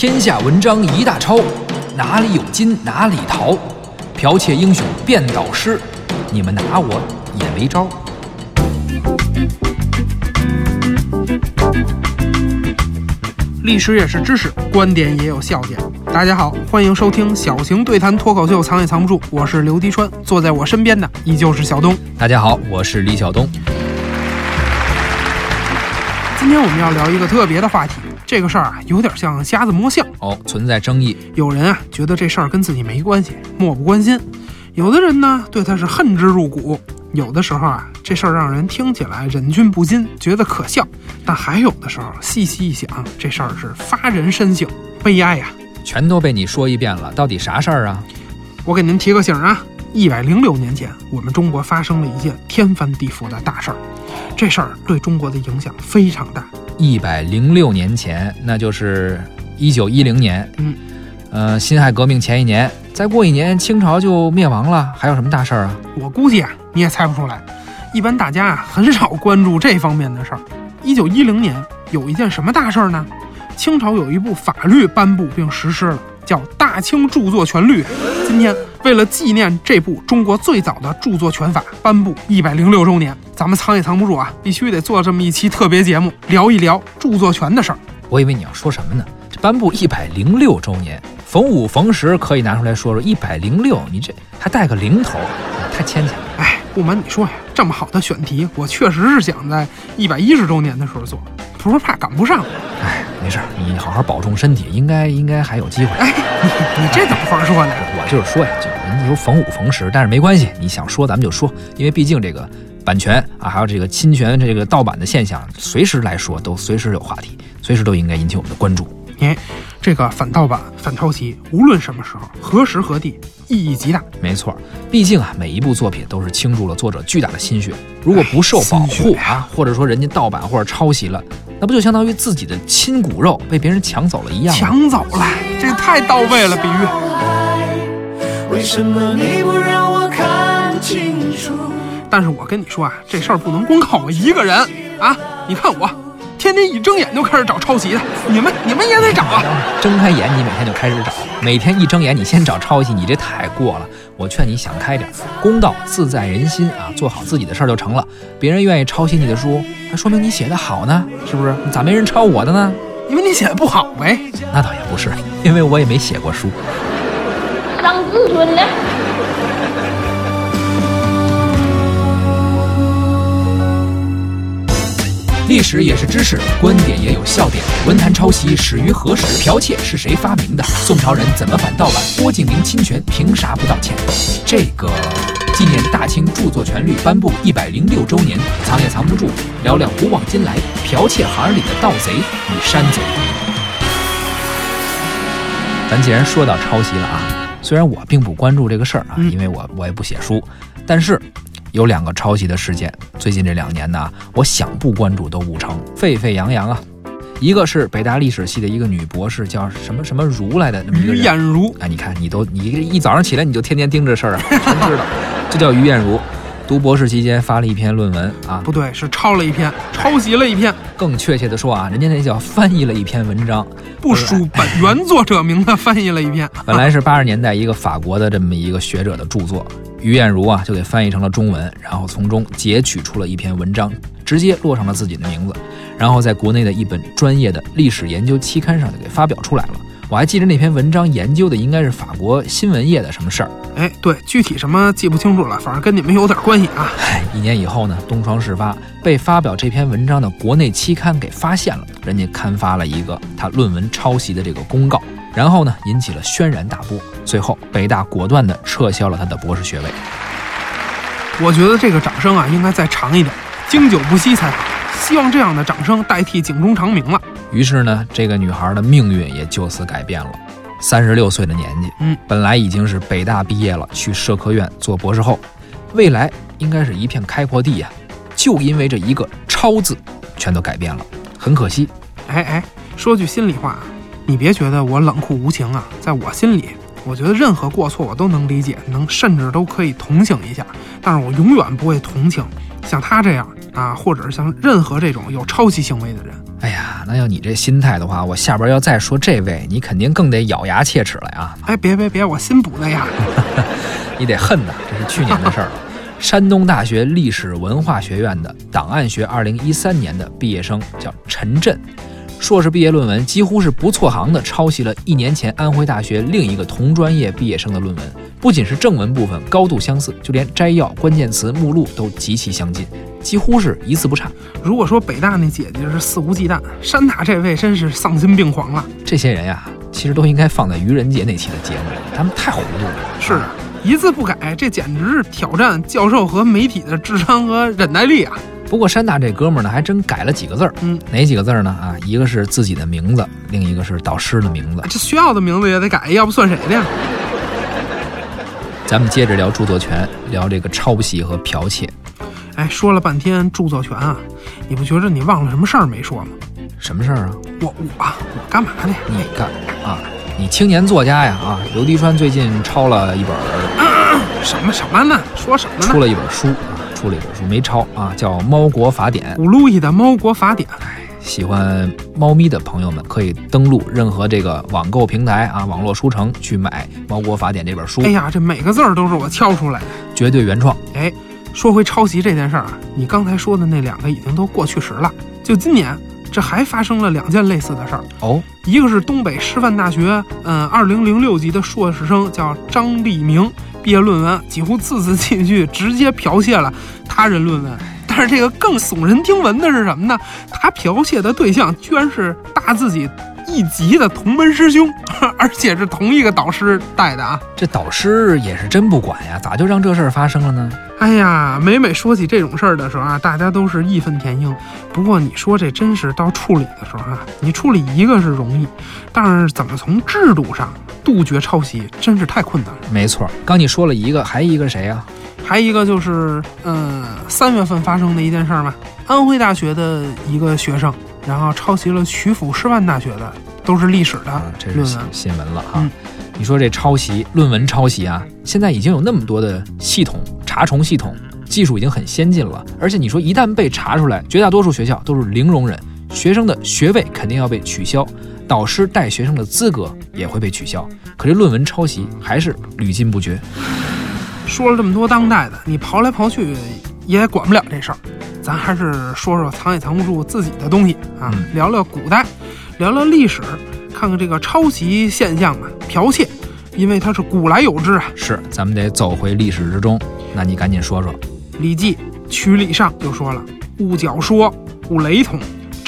天下文章一大抄，哪里有金哪里逃。剽窃英雄变导师，你们拿我也没招。历史也是知识，观点也有笑点。大家好，欢迎收听小型对谈脱口秀，藏也藏不住。我是刘迪川，坐在我身边的依旧是小东。大家好，我是李晓东。今天我们要聊一个特别的话题，这个事儿啊，有点像瞎子摸象哦，存在争议。有人啊，觉得这事儿跟自己没关系，漠不关心；有的人呢，对他是恨之入骨。有的时候啊，这事儿让人听起来忍俊不禁，觉得可笑；但还有的时候，细细一想，这事儿是发人深省，悲哀呀。全都被你说一遍了，到底啥事儿啊？我给您提个醒啊，一百零六年前，我们中国发生了一件天翻地覆的大事儿，这事儿对中国的影响非常大。一百零六年前，那就是一九一零年。嗯，呃，辛亥革命前一年，再过一年，清朝就灭亡了。还有什么大事儿啊？我估计啊，你也猜不出来。一般大家啊，很少关注这方面的事儿。一九一零年有一件什么大事儿呢？清朝有一部法律颁布并实施了，叫《大清著作权律》。今天为了纪念这部中国最早的著作权法颁布一百零六周年，咱们藏也藏不住啊，必须得做这么一期特别节目，聊一聊著作权的事儿。我以为你要说什么呢？这颁布一百零六周年，逢五逢十可以拿出来说说。一百零六，你这还带个零头，太牵强。哎，不瞒你说呀，这么好的选题，我确实是想在一百一十周年的时候做，不是怕赶不上。哎。没事，你好好保重身体，应该应该还有机会。哎，你你这怎么话说呢？我就是说呀，就人家说逢五逢十，但是没关系，你想说咱们就说，因为毕竟这个版权啊，还有这个侵权、这个盗版的现象，随时来说都随时有话题，随时都应该引起我们的关注。哎，这个反盗版、反抄袭，无论什么时候、何时何地，意义极大。没错，毕竟啊，每一部作品都是倾注了作者巨大的心血，如果不受保护啊，或者说人家盗版或者抄袭了。那不就相当于自己的亲骨肉被别人抢走了一样？抢走了，这太到位了，比喻。但是我跟你说啊，这事儿不能光靠我一个人啊！你看我，天天一睁眼就开始找抄袭的，你们你们也得找啊！睁开眼你每天就开始找，每天一睁眼你先找抄袭，你这太过了。我劝你想开点，公道自在人心啊！做好自己的事儿就成了。别人愿意抄袭你的书，还说明你写的好呢，是不是？咋没人抄我的呢？因为你写的不好呗。那倒也不是，因为我也没写过书。伤自尊了。历史也是知识，观点也有笑点。文坛抄袭始于何时？剽窃是谁发明的？宋朝人怎么反盗版？郭敬明侵权凭啥不道歉？这个纪念大清著作权律颁布一百零六周年，藏也藏不住，聊聊古往今来剽窃行里的盗贼与山贼。咱既然说到抄袭了啊，虽然我并不关注这个事儿啊，因为我我也不写书，但是。有两个抄袭的事件，最近这两年呢，我想不关注都不成，沸沸扬扬啊。一个是北大历史系的一个女博士，叫什么什么如来的那么一个于艳如。哎，你看你都你一早上起来你就天天盯着事儿啊，全知道。就叫于艳如，读博士期间发了一篇论文啊，不对，是抄了一篇，抄袭了一篇。更确切的说啊，人家那叫翻译了一篇文章，不署本原作者名的翻译了一篇。本来是八十年代一个法国的这么一个学者的著作。于艳如啊，就给翻译成了中文，然后从中截取出了一篇文章，直接落上了自己的名字，然后在国内的一本专业的历史研究期刊上就给发表出来了。我还记得那篇文章研究的应该是法国新闻业的什么事儿，哎，对，具体什么记不清楚了，反正跟你们有点关系啊。哎，一年以后呢，东窗事发，被发表这篇文章的国内期刊给发现了，人家刊发了一个他论文抄袭的这个公告。然后呢，引起了轩然大波。最后，北大果断地撤销了他的博士学位。我觉得这个掌声啊，应该再长一点，经久不息才好。希望这样的掌声代替警钟长鸣了。于是呢，这个女孩的命运也就此改变了。三十六岁的年纪，嗯，本来已经是北大毕业了，去社科院做博士后，未来应该是一片开阔地呀、就因为这一个“超”字，全都改变了，很可惜。哎哎，说句心里话啊，你别觉得我冷酷无情啊，在我心里，我觉得任何过错我都能理解，能甚至都可以同情一下，但是我永远不会同情像他这样啊，或者是像任何这种有抄袭行为的人。哎呀，那要你这心态的话，我下边要再说这位，你肯定更得咬牙切齿了呀！哎，别别别，我新补的呀。你得恨呐，这是去年的事儿了。山东大学历史文化学院的档案学二零一三年的毕业生叫陈震，硕士毕业论文几乎是不错行的抄袭了一年前安徽大学另一个同专业毕业生的论文，不仅是正文部分高度相似，就连摘要、关键词、目录都极其相近，几乎是一字不差。如果说北大那姐姐是肆无忌惮，山大这位真是丧心病狂了。这些人呀，其实都应该放在愚人节那期的节目里，他们太糊涂了。是啊，一字不改，这简直是挑战教授和媒体的智商和忍耐力啊！不过山大这哥们儿呢，还真改了几个字儿。嗯，哪几个字儿呢？啊，一个是自己的名字，另一个是导师的名字。这学校的名字也得改，要不算谁的呀？咱们接着聊著作权，聊这个抄袭和剽窃。哎，说了半天著作权啊，你不觉着你忘了什么事儿没说吗？什么事儿啊？我我我干嘛的？你干啊？你青年作家呀啊！刘迪川最近抄了一本儿，什么什么呢？说什么呢？出了一本书啊，出了一本书没抄啊，叫《猫国法典》。古路易的《猫国法典》。喜欢猫咪的朋友们可以登录任何这个网购平台啊，网络书城去买《猫国法典》这本书。哎呀，这每个字儿都是我敲出来的，绝对原创。哎，说回抄袭这件事儿啊，你刚才说的那两个已经都过去时了。就今年，这还发生了两件类似的事儿。哦，一个是东北师范大学，嗯，二零零六级的硕士生叫张立明，毕业论文几乎字字句句直接剽窃了他人论文。但是这个更耸人听闻的是什么呢？他剽窃的对象居然是大自己一级的同门师兄，而且是同一个导师带的啊！这导师也是真不管呀，咋就让这事儿发生了呢？哎呀，每每说起这种事儿的时候啊，大家都是义愤填膺。不过你说这真是到处理的时候啊，你处理一个是容易，但是怎么从制度上杜绝抄袭，真是太困难了。没错，刚你说了一个，还一个谁呀、还一个就是，嗯，三月份发生的一件事儿嘛，安徽大学的一个学生，然后抄袭了曲阜师范大学的，都是历史的啊？这是。新新闻了啊。嗯你说这抄袭论文抄袭啊，现在已经有那么多的系统查重系统，技术已经很先进了。而且你说一旦被查出来，绝大多数学校都是零容忍，学生的学位肯定要被取消，导师带学生的资格也会被取消。可这论文抄袭还是屡禁不绝。说了这么多当代的，你刨来刨去也管不了这事儿，咱还是说说藏也藏不住自己的东西啊，嗯聊聊古代，聊聊历史，看看这个抄袭现象啊，剽窃，因为它是古来有之啊。是，咱们得走回历史之中。那你赶紧说说，《礼记·曲礼上》就说了：“勿矫说，勿雷同。”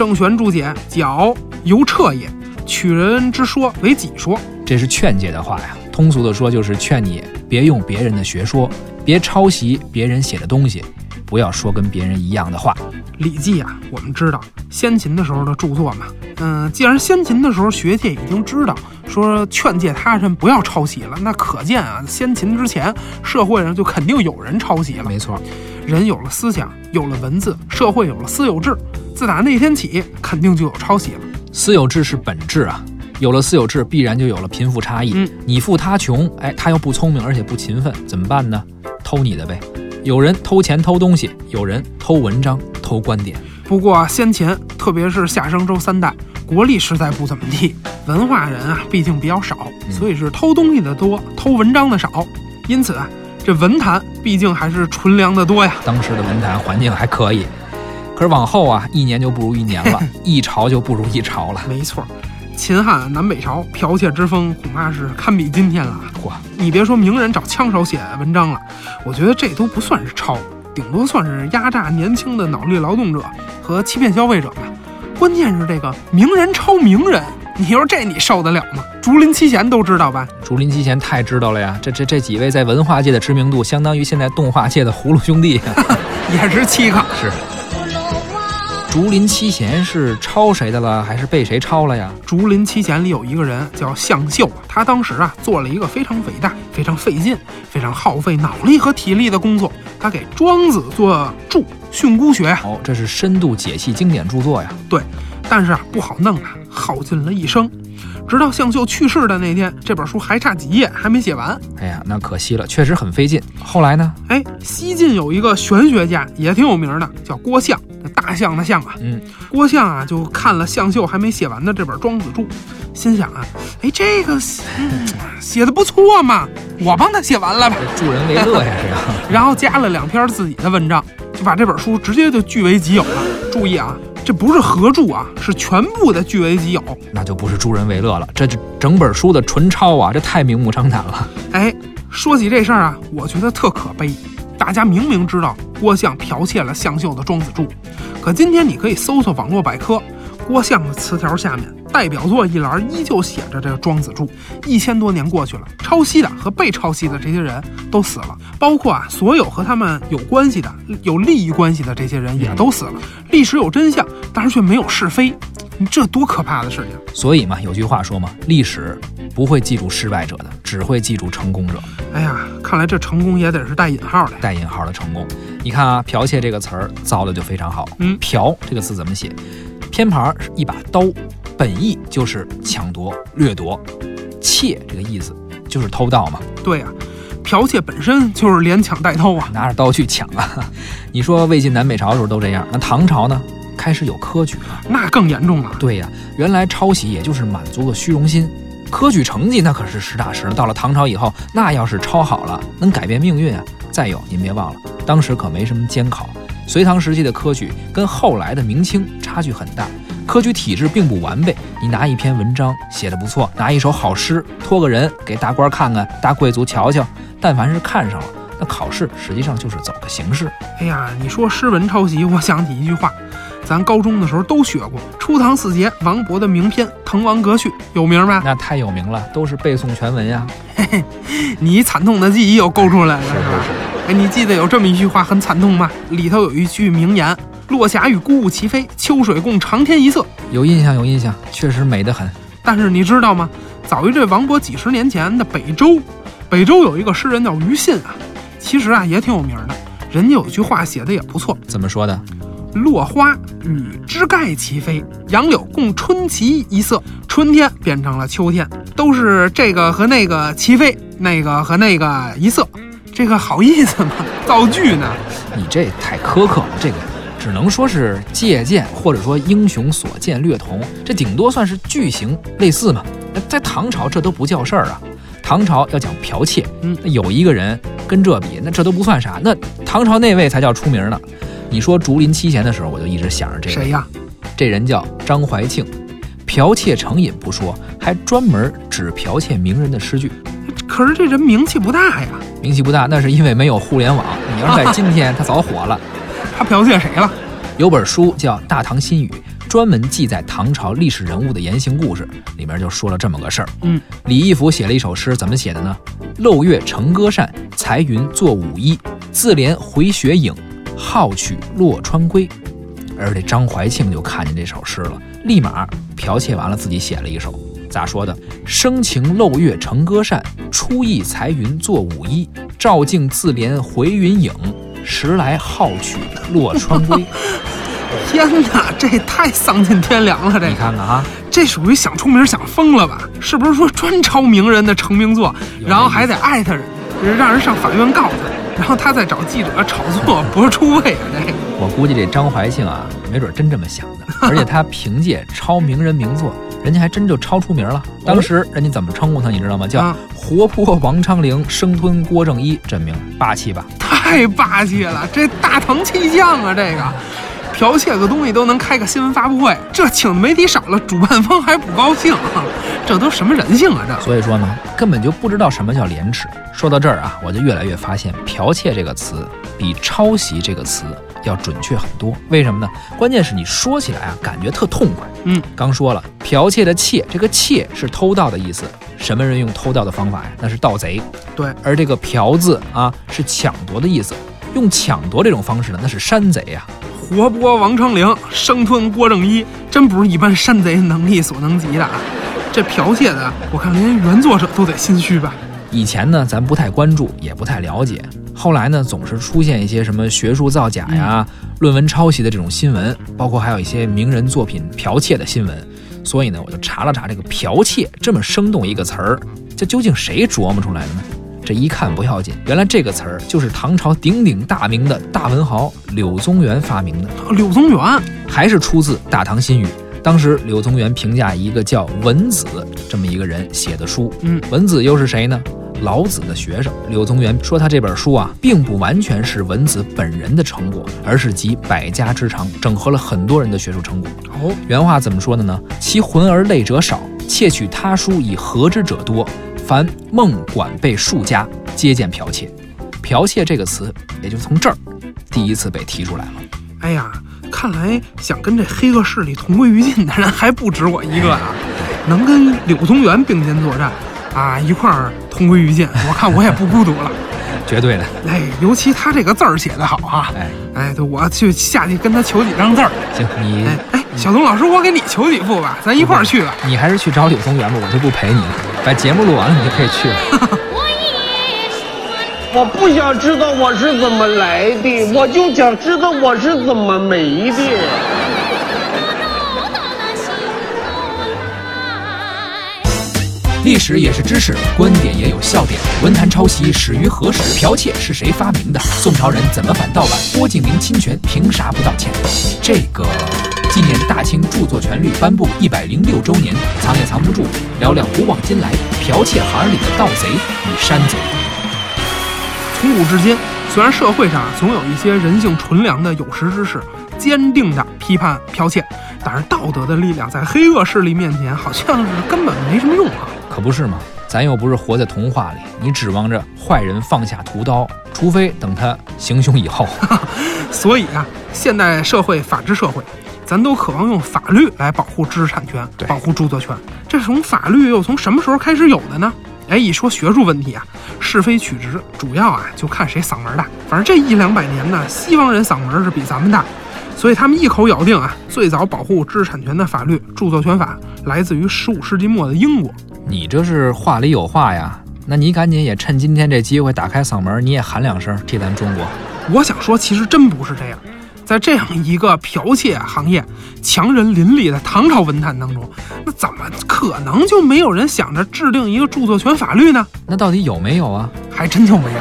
郑玄注解：“矫，犹彻也。取人之说为己说。这是劝诫的话呀。通俗的说，就是劝你别用别人的学说，别抄袭别人写的东西，不要说跟别人一样的话。《礼记》啊，我们知道先秦的时候的著作嘛。嗯，既然先秦的时候学界已经知道说劝诫他人不要抄袭了，那可见啊，先秦之前社会上就肯定有人抄袭了。没错，人有了思想，有了文字，社会有了私有制，自打那天起，肯定就有抄袭了。私有制是本质啊。有了私有制，必然就有了贫富差异。嗯你富他穷，哎，他又不聪明，而且不勤奋，怎么办呢？偷你的呗。有人偷钱偷东西，有人偷文章偷观点。不过先前，特别是夏商周三代，国力实在不怎么地，文化人啊，毕竟比较少，嗯所以是偷东西的多，偷文章的少。因此啊，这文坛毕竟还是纯良的多呀。当时的文坛环境还可以，可是往后啊，一年就不如一年了，一朝就不如一朝了。没错，秦汉南北朝剽窃之风恐怕是堪比今天了。嚯，你别说名人找枪手写文章了，我觉得这都不算是抄，顶多算是压榨年轻的脑力劳动者和欺骗消费者吧。关键是这个名人抄名人，你说这你受得了吗？竹林七贤都知道吧？竹林七贤太知道了呀，这这这几位在文化界的知名度，相当于现在动画界的葫芦兄弟。也是七个。是，竹林七贤是抄谁的了，还是被谁抄了呀？竹林七贤里有一个人叫向秀，他当时啊做了一个非常伟大、非常费劲、非常耗费脑力和体力的工作，他给庄子做注训诂学呀。哦，这是深度解析经典著作呀。对，但是啊不好弄啊，耗尽了一生。直到向秀去世的那天，这本书还差几页，还没写完。哎呀，那可惜了，确实很费劲。后来呢？哎，西晋有一个玄学家也挺有名的，叫郭象，大象的象啊。嗯，郭象啊就看了向秀还没写完的这本《庄子注》，心想啊，哎，这个嗯写的不错嘛，我帮他写完了吧。助人为乐呀，这个。然后加了两篇自己的文章，就把这本书直接就据为己有了。注意啊，这不是合著啊，是全部的据为己有。那就不是助人为乐了，这这整本书的纯抄啊，这太明目张胆了。哎，说起这事儿啊，我觉得特可悲。大家明明知道郭象剽窃了向秀的《庄子注》，可今天你可以搜索网络百科，郭象的词条下面代表作一栏依旧写着这个《庄子注》。一千多年过去了，抄袭的和被抄袭的这些人都死了，包括啊所有和他们有关系的、有利益关系的这些人也都死了。历史有真相，但是却没有是非，这多可怕的事情！所以嘛，有句话说嘛，历史不会记住失败者的，只会记住成功者。哎呀，看来这成功也得是带引号的。带引号的成功。你看啊，剽窃这个词儿造的就非常好。嗯剽这个词怎么写？偏旁是一把刀，本意就是抢夺、掠夺。窃这个意思就是偷盗嘛，对呀、剽窃本身就是连抢带偷啊。拿着刀去抢啊。你说魏晋南北朝的时候都这样，那唐朝呢？开始有科举了。那更严重了。对呀，原来抄袭也就是满足个虚荣心，科举成绩那可是实打实的。到了唐朝以后，那要是抄好了，能改变命运啊！再有，您别忘了，当时可没什么监考，隋唐时期的科举跟后来的明清差距很大，科举体制并不完备。你拿一篇文章写的不错，拿一首好诗托个人给大官看看，大贵族瞧瞧，但凡是看上了，那考试实际上就是走个形式。哎呀，你说诗文抄袭，我想起一句话，咱高中的时候都学过，初唐四杰王勃的名篇《滕王阁序》，有名吧？那太有名了，都是背诵全文呀。你惨痛的记忆又勾出来了，是吧？哎，你记得有这么一句话很惨痛吗？里头有一句名言：“落霞与孤鹜齐飞，秋水共长天一色。有印象，有印象，确实美得很。”但是你知道吗？早于这王勃几十年前的北周，北周有一个诗人叫于信啊，其实啊也挺有名的。人家有句话写的也不错，怎么说的？落花与枝盖齐飞，杨柳共春齐一色。春天变成了秋天，都是这个和那个齐飞，那个和那个一色，这个好意思吗？造句呢？你这太苛刻了，这个只能说是借鉴，或者说英雄所见略同，这顶多算是句型类似嘛。在唐朝这都不叫事儿啊，唐朝要讲剽窃，嗯有一个人跟这比，那这都不算啥，那唐朝那位才叫出名呢。你说竹林七贤的时候，我就一直想着这个，谁呀？这人叫张怀庆，剽窃成瘾不说，还专门只剽窃名人的诗句。可是这人名气不大呀，名气不大，那是因为没有互联网。你要是在今天，他早火了。他剽窃谁了？有本书叫《大唐新语》，专门记载唐朝历史人物的言行故事，里面就说了这么个事儿。嗯，李义府写了一首诗，怎么写的呢？漏月成歌扇，裁云作舞衣，自怜回雪影，好取洛川归。而这张怀庆就看见这首诗了，立马剽窃完了，自己写了一首。咋说的？生情漏月成歌扇，初意裁云作舞衣。照镜自怜回云影，时来好取洛川归。天哪，这也太丧尽天良了！这你，看看啊，这属于想出名想疯了吧？是不是说专抄名人的成名作，然后还得艾特人，让人上法院告他，然后他再找记者炒作不是出位啊？这个我估计这张怀庆啊，没准真这么想的，而且他凭借抄名人名作，人家还真就抄出名了。当时人家怎么称呼他，你知道吗？叫啊活泼王昌龄，生吞郭正一，这名霸气吧？太霸气了，这大唐气象啊！这个剽窃个东西都能开个新闻发布会，这请的媒体少了，主办方还不高兴，这都什么人性啊？这所以说呢，根本就不知道什么叫廉耻。说到这儿啊，我就越来越发现，剽窃这个词比抄袭这个词要准确很多。为什么呢？关键是你说起来啊，感觉特痛快。嗯，刚说了，剽窃的窃，这个窃是偷盗的意思。什么人用偷盗的方法呀？那是盗贼。对，而这个剽字啊，是抢夺的意思。用抢夺这种方式呢，那是山贼呀、活剥王昌龄，生吞郭正一，真不是一般山贼能力所能及的啊！这剽窃的，我看连原作者都得心虚吧。以前呢，咱不太关注，也不太了解。后来呢，总是出现一些什么学术造假呀、论文抄袭的这种新闻，包括还有一些名人作品剽窃的新闻。所以呢，我就查了查这个“剽窃”这么生动一个词儿，这究竟谁琢磨出来的呢？这一看不要紧，原来这个词儿就是唐朝鼎鼎大名的大文豪柳宗元发明的，柳宗元还是出自《大唐新语》。当时柳宗元评价一个叫文子这么一个人写的书，嗯，文子又是谁呢？老子的学生。柳宗元说他这本书啊，并不完全是文子本人的成果，而是集百家之长，整合了很多人的学术成果。哦，原话怎么说的呢？其浑而类者少，窃取他书以合之者多。凡孟管贝数家，皆见剽窃。剽窃这个词，也就从这儿第一次被提出来了。哎呀，看来想跟这黑恶势力同归于尽的人还不止我一个啊！能跟柳宗元并肩作战，啊，一块儿同归于尽，我看我也不孤独了。绝对的，哎，尤其他这个字儿写得好啊！哎哎，我去下去跟他求几张字儿。行，你哎哎，小东老师，我给你求几幅吧，咱一块儿去吧。你还是去找柳宗元吧，我就不陪你了。把节目录完了，你就可以去了。我不想知道我是怎么来的，我就想知道我是怎么没的。历史也是知识，观点也有笑点。文坛抄袭始于何时？剽窃是谁发明的？宋朝人怎么反盗版？郭敬明侵权凭啥不道歉？这个纪念大清著作权律颁布一百零六周年，藏也藏不住，聊聊古往今来剽窃行里的盗贼与山贼。从古至今，虽然社会上总有一些人性纯良的有识之士，坚定地批判剽窃，但是道德的力量在黑恶势力面前，好像是根本没什么用啊。可不是嘛，咱又不是活在童话里，你指望着坏人放下屠刀，除非等他行凶以后。所以啊，现代社会法治社会，咱都渴望用法律来保护知识产权，保护著作权。这种法律又从什么时候开始有的呢？哎，一说学术问题啊，是非曲直，主要啊就看谁嗓门大。反正这一两百年呢，西方人嗓门是比咱们大，所以他们一口咬定啊，最早保护知识产权的法律《著作权法》来自于十五世纪末的英国。你这是话里有话呀，那你赶紧也趁今天这机会打开嗓门，你也喊两声替咱中国。我想说，其实真不是这样。在这样一个剽窃行业强人林立的唐朝文坛当中，那怎么可能就没有人想着制定一个著作权法律呢？那到底有没有啊？还真就没有。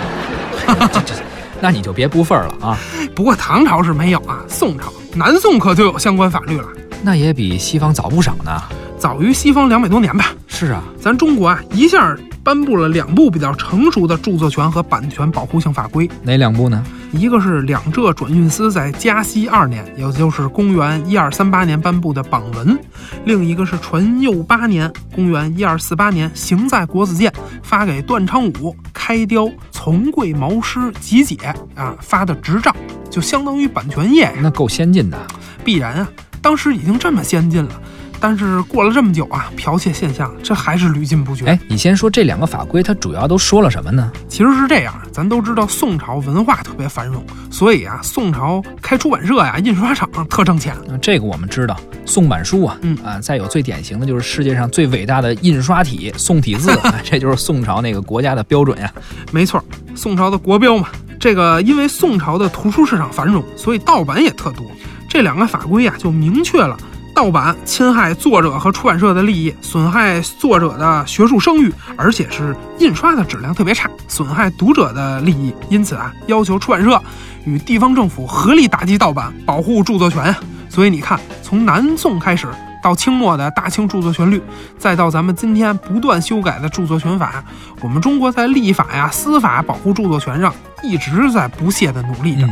这这，那你就别不忿儿了啊！不过唐朝是没有啊，宋朝、南宋可就有相关法律了，那也比西方早不少呢。早于西方两百多年吧。是啊，咱中国啊，一下颁布了两部比较成熟的著作权和版权保护性法规，哪两部呢？一个是两浙转运司在嘉熙二年，也就是公元一二三八年颁布的榜文；另一个是淳佑八年，公元一二四八年，行在国子监发给段昌武开雕从贵毛师集解啊发的执照，就相当于版权业呀。那够先进的。必然啊，当时已经这么先进了。但是过了这么久啊，剽窃现象这还是屡禁不绝。哎，你先说这两个法规，它主要都说了什么呢？其实是这样，咱都知道宋朝文化特别繁荣，所以啊，宋朝开出版社呀、印刷厂特挣钱。啊这个我们知道，宋版书啊，嗯啊，再有最典型的就是世界上最伟大的印刷体宋体字，啊这就是宋朝那个国家的标准呀。没错，宋朝的国标嘛。这个因为宋朝的图书市场繁荣，所以盗版也特多。这两个法规呀、就明确了。盗版侵害作者和出版社的利益，损害作者的学术声誉，而且是印刷的质量特别差，损害读者的利益。因此啊，要求出版社与地方政府合力打击盗版，保护著作权。所以你看，从南宋开始到清末的大清著作权律，再到咱们今天不断修改的著作权法，我们中国在立法呀、司法保护著作权上一直在不懈的努力着。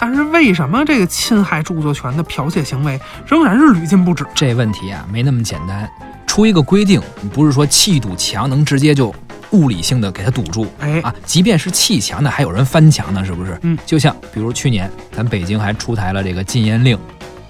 但是为什么这个侵害著作权的剽窃行为仍然是屡禁不止？这问题啊没那么简单，出一个规定，不是说砌堵墙能直接就物理性的给它堵住。哎，啊，即便是砌墙呢，还有人翻墙呢，是不是？嗯就像比如去年咱北京还出台了这个禁烟令，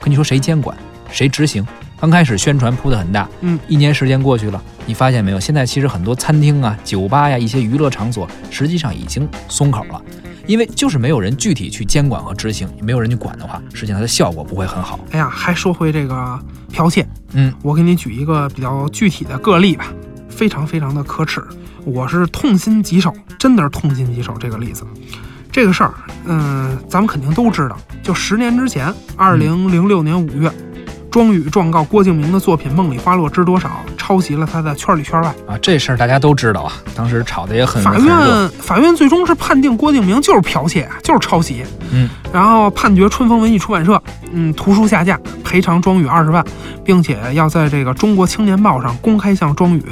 跟你说谁监管，谁执行？刚开始宣传铺的很大，嗯，一年时间过去了，你发现没有？现在其实很多餐厅啊、酒吧呀、一些娱乐场所，实际上已经松口了。因为就是没有人具体去监管和执行，没有人去管的话，实际上它的效果不会很好。哎呀，还说回这个剽窃，嗯，我给你举一个比较具体的个例吧，非常非常的可耻，我是痛心疾首，真的是痛心疾首这个例子。这个事儿，嗯，咱们肯定都知道，就十年之前，二零零六年五月，庄宇状告郭敬明的作品《梦里花落知多少》抄袭了他的圈里圈外。啊，这事儿大家都知道啊，当时吵得也很法。院法院最终是判定郭敬明就是剽窃啊，就是抄袭。嗯，然后判决春风文艺出版社，嗯，图书下架，赔偿庄宇二十万，并且要在这个《中国青年报》上公开向庄宇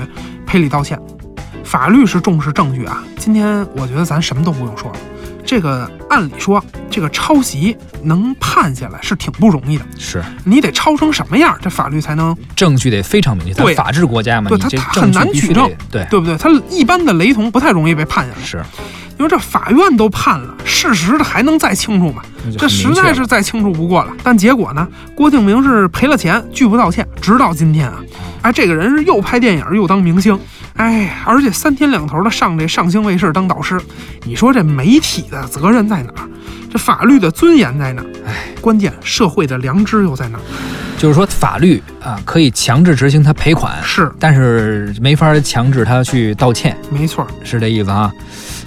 赔礼道歉。法律是重视证据啊，今天我觉得咱什么都不用说了。这个按理说，这个抄袭能判下来是挺不容易的，是。你得抄成什么样，这法律才能证据得非常明确，咱对。法治国家嘛，对它你这它很难证据必须举证对，对不对？他一般的雷同不太容易被判下来。是，因为这法院都判了，事实的还能再清楚吗？这实在是再清楚不过了。但结果呢，郭敬明是赔了钱，拒不道歉，直到今天啊，哎，这个人是又拍电影又当明星，哎，而且三天两头的上这上星卫视当导师，你说这媒体的责任在哪儿？这法律的尊严在哪儿？哎，关键社会的良知又在哪儿？就是说法律啊可以强制执行他赔款，是但是没法强制他去道歉，没错儿，是这意思啊。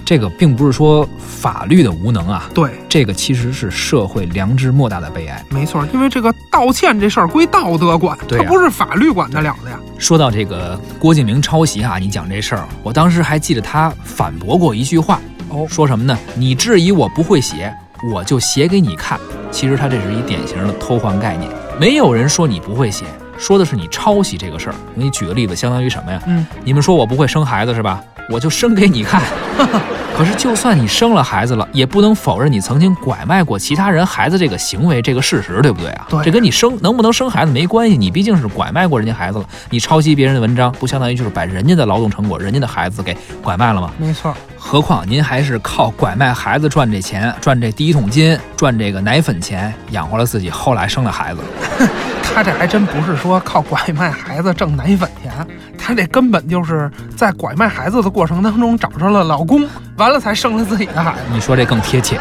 这个并不是说法律的无能啊，对，这个其实是社会良知莫大的悲哀。没错儿，因为这个道歉这事儿归道德管，它不是法律管得了的呀。说到这个郭敬明抄袭啊，你讲这事儿，我当时还记得他反驳过一句话，哦说什么呢？你质疑我不会写，我就写给你看。其实他这是一典型的偷换概念，没有人说你不会写，说的是你抄袭这个事儿。我给你举个例子，相当于什么呀？嗯，你们说我不会生孩子是吧？我就生给你看。可是，就算你生了孩子了，也不能否认你曾经拐卖过其他人孩子这个行为这个事实，对不对啊？对这跟你生能不能生孩子没关系，你毕竟是拐卖过人家孩子了，你抄袭别人的文章，不相当于就是把人家的劳动成果、人家的孩子给拐卖了吗？没错，何况您还是靠拐卖孩子赚这钱，赚这第一桶金，赚这个奶粉钱养活了自己，后来生了孩子。他这还真不是说靠拐卖孩子挣奶粉钱，他这根本就是在拐卖孩子的过程当中找着了老公，完了才生了自己的孩子。你说这更贴切。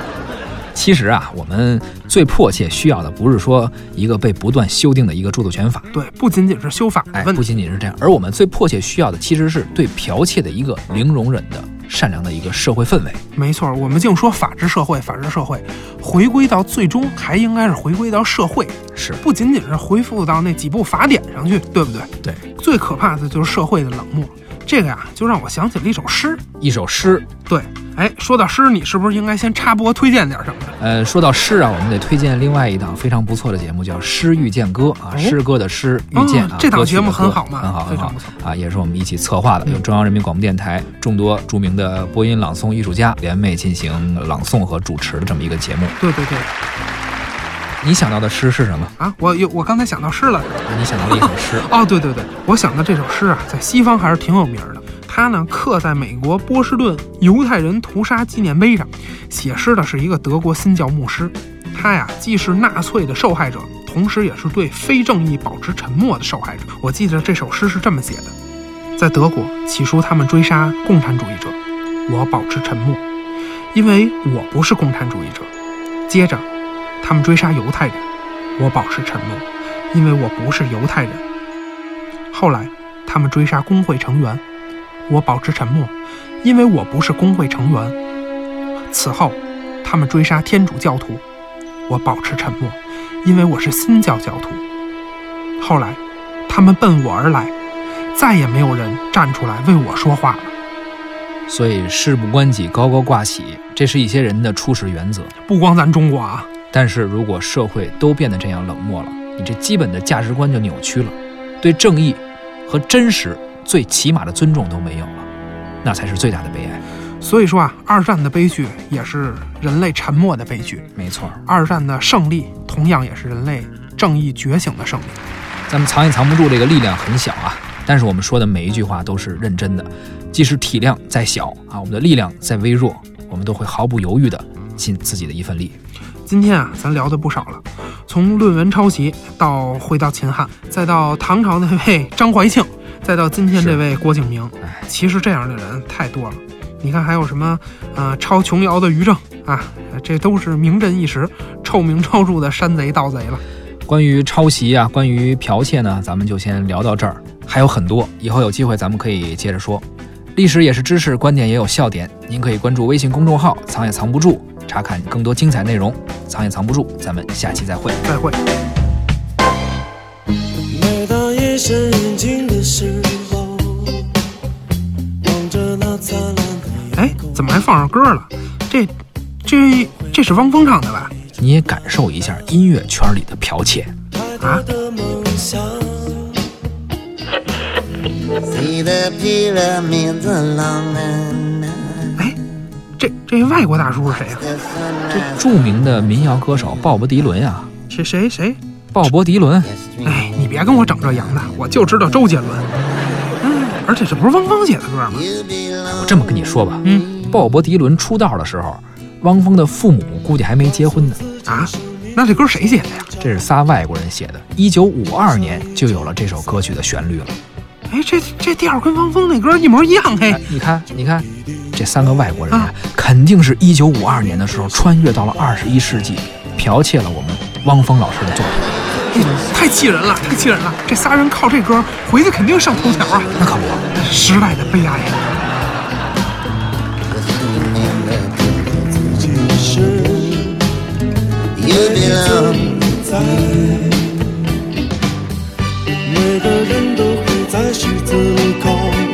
其实啊，我们最迫切需要的不是说一个被不断修订的一个著作权法，对，不仅仅是修法不仅仅是这样，而我们最迫切需要的其实是对剽窃的一个零容忍的善良的一个社会氛围。没错。我们净说法治社会，法治社会，回归到最终还应该是回归到社会，是不仅仅是恢复到那几部法典上去，对不对？对，最可怕的就是社会的冷漠。这个呀，就让我想起了一首诗。一首诗。对，哎，说到诗，你是不是应该先插播推荐点什么？呃，说到诗啊，我们得推荐另外一档非常不错的节目，叫《诗遇见歌》啊，哦诗歌的诗，遇见啊，哦这档节目很好嘛很好，很好啊，也是我们一起策划的，嗯由中央人民广播电台众多著名的播音朗诵艺术家联袂进行朗诵和主持的这么一个节目。对对对，你想到的诗是什么？啊，我有我刚才想到诗了。啊你想到了一首诗，哦，对对对，我想到这首诗啊，在西方还是挺有名的。它呢刻在美国波士顿犹太人屠杀纪念碑上，写诗的是一个德国新教牧师。他呀既是纳粹的受害者，同时也是对非正义保持沉默的受害者。我记得这首诗是这么写的：在德国起初他们追杀共产主义者，我保持沉默，因为我不是共产主义者。接着，他们追杀犹太人，我保持沉默，因为我不是犹太人。后来，他们追杀工会成员，我保持沉默，因为我不是工会成员。此后，他们追杀天主教徒，我保持沉默，因为我是新教教徒。后来，他们奔我而来，再也没有人站出来为我说话了。所以事不关己高高挂起，这是一些人的初始原则。不光咱中国啊，但是如果社会都变得这样冷漠了，你这基本的价值观就扭曲了，对正义和真实最起码的尊重都没有了，那才是最大的悲哀。所以说啊，二战的悲剧也是人类沉默的悲剧，没错，二战的胜利同样也是人类正义觉醒的胜利。咱们藏也藏不住这个力量很小啊，但是我们说的每一句话都是认真的，即使体量再小啊，我们的力量再微弱，我们都会毫不犹豫地尽自己的一份力。今天啊，咱聊的不少了，从论文抄袭到回到秦汉，再到唐朝那位张怀庆，再到今天这位郭敬明，哎，其实这样的人太多了。你看还有什么啊、呃超琼瑶的于正啊，这都是名震一时、臭名昭著的山贼盗贼了。关于抄袭啊，关于剽窃呢，咱们就先聊到这儿，还有很多，以后有机会咱们可以接着说。历史也是知识，观点也有笑点。您可以关注微信公众号“藏也藏不住”，查看更多精彩内容。藏也藏不住，咱们下期再会。再会。每当夜深人静的时候，望着那灿烂的哎，怎么还放上歌了？这、这、这是汪峰唱的吧？你也感受一下音乐圈里的剽窃。啊.哎，这这外国大叔是谁呀、The sun 这著名的民谣歌手鲍勃迪伦呀、谁谁谁？鲍勃迪伦，哎，你别跟我整这洋的，我就知道周杰伦。嗯，而且这不是汪峰写的歌吗.我这么跟你说吧，嗯鲍勃迪伦出道的时候，汪峰的父母估计还没结婚呢。啊，那这歌谁写的呀？这是仨外国人写的，一九五二年就有了这首歌曲的旋律了。哎，这这调儿跟汪峰那歌一模一样嘿哎。，你看，你看，这三个外国人啊啊，肯定是一九五二年的时候穿越到了二十一世纪，剽窃了我们汪峰老师的作品。太气人了，太气人了！这仨人靠这歌回去肯定上头条啊！那可不，时代的悲哀。每个人都会在十字路口。